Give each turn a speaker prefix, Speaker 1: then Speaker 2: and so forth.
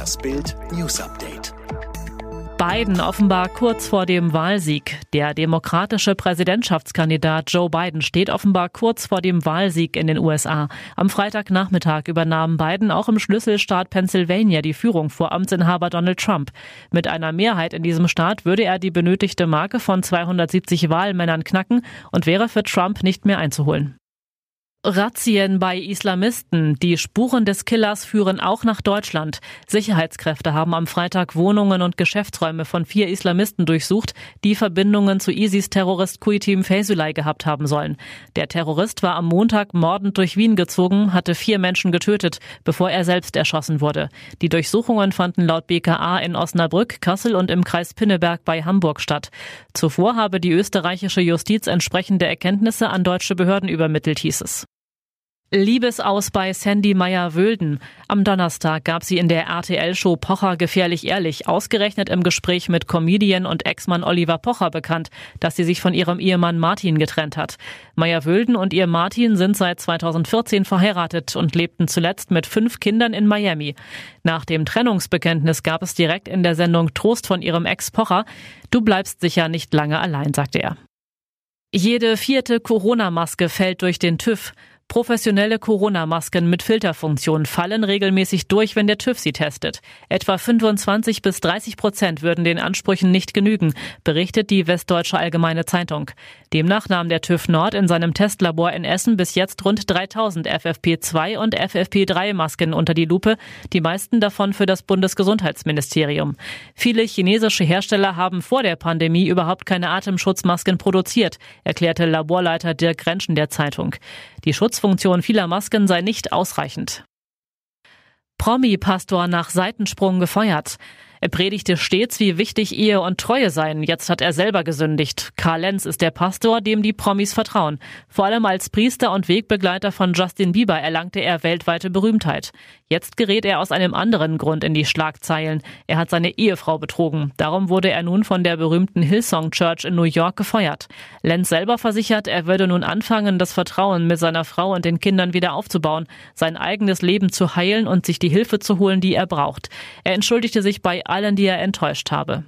Speaker 1: Das Bild News Update.
Speaker 2: Biden offenbar kurz vor dem Wahlsieg. Der demokratische Präsidentschaftskandidat Joe Biden steht offenbar kurz vor dem Wahlsieg in den USA. Am Freitagnachmittag übernahm Biden auch im Schlüsselstaat Pennsylvania die Führung vor Amtsinhaber Donald Trump. Mit einer Mehrheit in diesem Staat würde er die benötigte Marke von 270 Wahlmännern knacken und wäre für Trump nicht mehr einzuholen. Razzien bei Islamisten. Die Spuren des Killers führen auch nach Deutschland. Sicherheitskräfte haben am Freitag Wohnungen und Geschäftsräume von vier Islamisten durchsucht, die Verbindungen zu ISIS-Terrorist Kuitim Feysulay gehabt haben sollen. Der Terrorist war am Montag mordend durch Wien gezogen, hatte vier Menschen getötet, bevor er selbst erschossen wurde. Die Durchsuchungen fanden laut BKA in Osnabrück, Kassel und im Kreis Pinneberg bei Hamburg statt. Zuvor habe die österreichische Justiz entsprechende Erkenntnisse an deutsche Behörden übermittelt, hieß es. Liebesaus bei Sandy Meyer-Wölden. Am Donnerstag gab sie in der RTL-Show Pocher gefährlich ehrlich ausgerechnet im Gespräch mit Comedian und Ex-Mann Oliver Pocher bekannt, dass sie sich von ihrem Ehemann Martin getrennt hat. Meyer-Wölden und ihr Martin sind seit 2014 verheiratet und lebten zuletzt mit fünf Kindern in Miami. Nach dem Trennungsbekenntnis gab es direkt in der Sendung Trost von ihrem Ex Pocher. Du bleibst sicher nicht lange allein, sagte er. Jede vierte Corona-Maske fällt durch den TÜV. Professionelle Corona-Masken mit Filterfunktion fallen regelmäßig durch, wenn der TÜV sie testet. Etwa 25 bis 30 Prozent würden den Ansprüchen nicht genügen, berichtet die Westdeutsche Allgemeine Zeitung. Demnach nahm der TÜV Nord in seinem Testlabor in Essen bis jetzt rund 3000 FFP2 und FFP3 Masken unter die Lupe, die meisten davon für das Bundesgesundheitsministerium. Viele chinesische Hersteller haben vor der Pandemie überhaupt keine Atemschutzmasken produziert, erklärte Laborleiter Dirk Rentschen der Zeitung. Die Schutzfunktion vieler Masken sei nicht ausreichend. Promi-Pastor nach Seitensprung gefeuert. Er predigte stets, wie wichtig Ehe und Treue seien. Jetzt hat er selber gesündigt. Karl Lenz ist der Pastor, dem die Promis vertrauen. Vor allem als Priester und Wegbegleiter von Justin Bieber erlangte er weltweite Berühmtheit. Jetzt gerät er aus einem anderen Grund in die Schlagzeilen. Er hat seine Ehefrau betrogen. Darum wurde er nun von der berühmten Hillsong Church in New York gefeuert. Lenz selber versichert, er würde nun anfangen, das Vertrauen mit seiner Frau und den Kindern wieder aufzubauen, sein eigenes Leben zu heilen und sich die Hilfe zu holen, die er braucht. Er entschuldigte sich bei allen, die er enttäuscht habe.